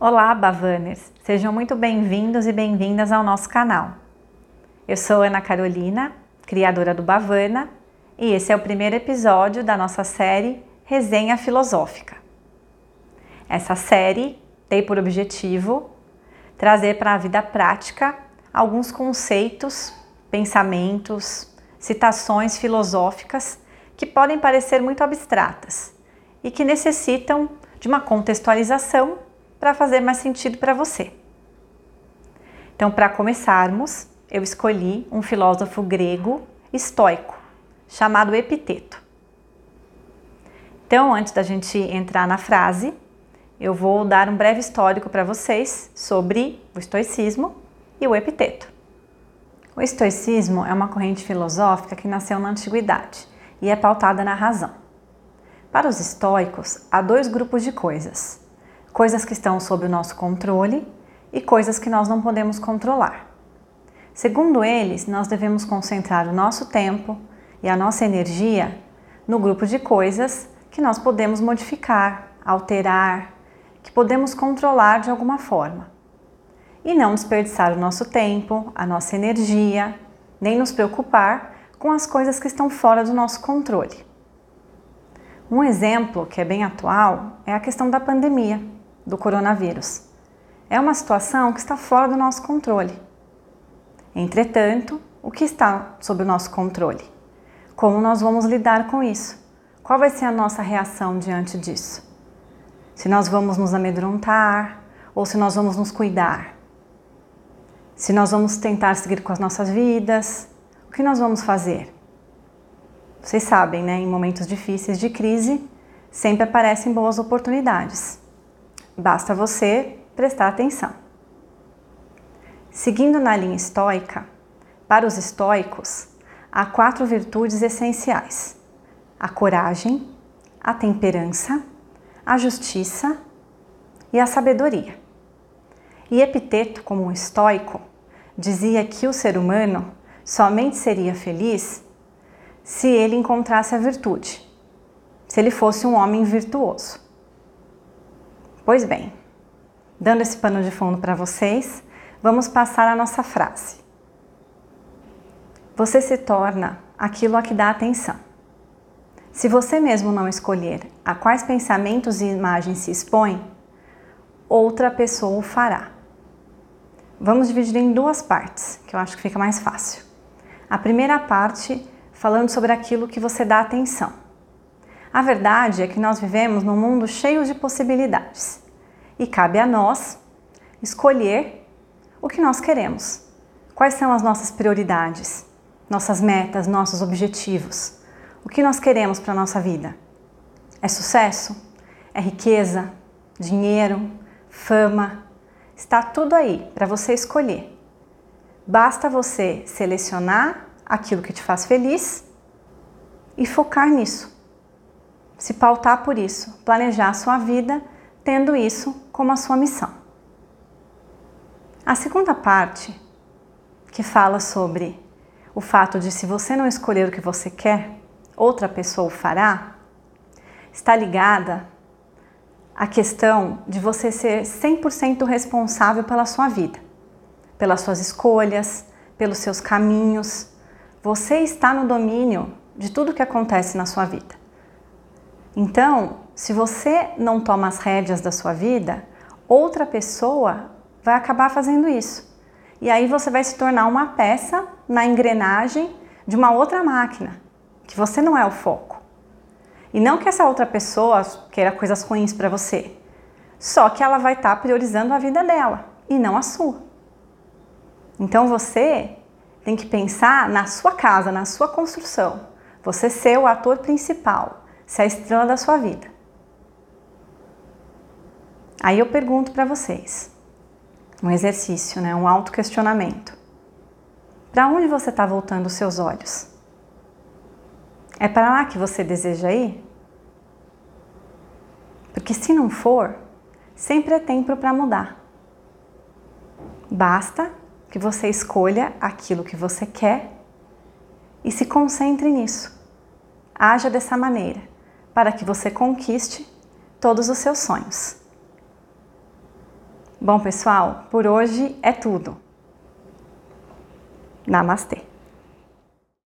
Olá, Bavaners! Sejam muito bem-vindos e bem-vindas ao nosso canal. Eu sou Ana Carolina, criadora do Bavana, e esse é o primeiro episódio da nossa série Resenha Filosófica. Essa série tem por objetivo trazer para a vida prática alguns conceitos, pensamentos, citações filosóficas que podem parecer muito abstratas e que necessitam de uma contextualização para fazer mais sentido para você. Então, para começarmos, eu escolhi um filósofo grego estoico chamado Epiteto. Então, antes da gente entrar na frase, eu vou dar um breve histórico para vocês sobre o estoicismo e o Epiteto. O estoicismo é uma corrente filosófica que nasceu na antiguidade e é pautada na razão. Para os estoicos, há dois grupos de coisas: coisas que estão sob o nosso controle e coisas que nós não podemos controlar. Segundo eles, nós devemos concentrar o nosso tempo e a nossa energia no grupo de coisas que nós podemos modificar, alterar, que podemos controlar de alguma forma. E não desperdiçar o nosso tempo, a nossa energia, nem nos preocupar com as coisas que estão fora do nosso controle. Um exemplo que é bem atual é a questão da pandemia do coronavírus. É uma situação que está fora do nosso controle. Entretanto, o que está sob o nosso controle? Como nós vamos lidar com isso? Qual vai ser a nossa reação diante disso? Se nós vamos nos amedrontar ou se nós vamos nos cuidar? Se nós vamos tentar seguir com as nossas vidas? O que nós vamos fazer? Vocês sabem, né? Em momentos difíceis de crise, sempre aparecem boas oportunidades. Basta você prestar atenção. Seguindo na linha estoica, para os estoicos, há quatro virtudes essenciais: a coragem, a temperança, a justiça e a sabedoria. E Epiteto, como um estoico, dizia que o ser humano somente seria feliz se ele encontrasse a virtude, se ele fosse um homem virtuoso. Pois bem, dando esse pano de fundo para vocês, vamos passar a nossa frase. Você se torna aquilo a que dá atenção. Se você mesmo não escolher a quais pensamentos e imagens se expõe, outra pessoa o fará. Vamos dividir em duas partes, que eu acho que fica mais fácil. A primeira parte falando sobre aquilo que você dá atenção. A verdade é que nós vivemos num mundo cheio de possibilidades e cabe a nós escolher o que nós queremos. Quais são as nossas prioridades, nossas metas, nossos objetivos? O que nós queremos para a nossa vida? É sucesso? É riqueza? Dinheiro? Fama? Está tudo aí para você escolher. Basta você selecionar aquilo que te faz feliz e focar nisso se pautar por isso, planejar a sua vida tendo isso como a sua missão. A segunda parte, que fala sobre o fato de se você não escolher o que você quer, outra pessoa o fará, está ligada à questão de você ser 100% responsável pela sua vida, pelas suas escolhas, pelos seus caminhos. Você está no domínio de tudo que acontece na sua vida. Então, se você não toma as rédeas da sua vida, outra pessoa vai acabar fazendo isso. E aí você vai se tornar uma peça na engrenagem de uma outra máquina, que você não é o foco. E não que essa outra pessoa queira coisas ruins para você, só que ela vai estar tá priorizando a vida dela e não a sua. Então você tem que pensar na sua casa, na sua construção. Você ser o ator principal se é a estrela da sua vida. Aí eu pergunto para vocês, um exercício, né, um autoquestionamento. Para onde você está voltando os seus olhos? É para lá que você deseja ir? Porque se não for, sempre é tempo para mudar. Basta que você escolha aquilo que você quer e se concentre nisso. Haja dessa maneira para que você conquiste todos os seus sonhos. Bom, pessoal, por hoje é tudo. Namastê!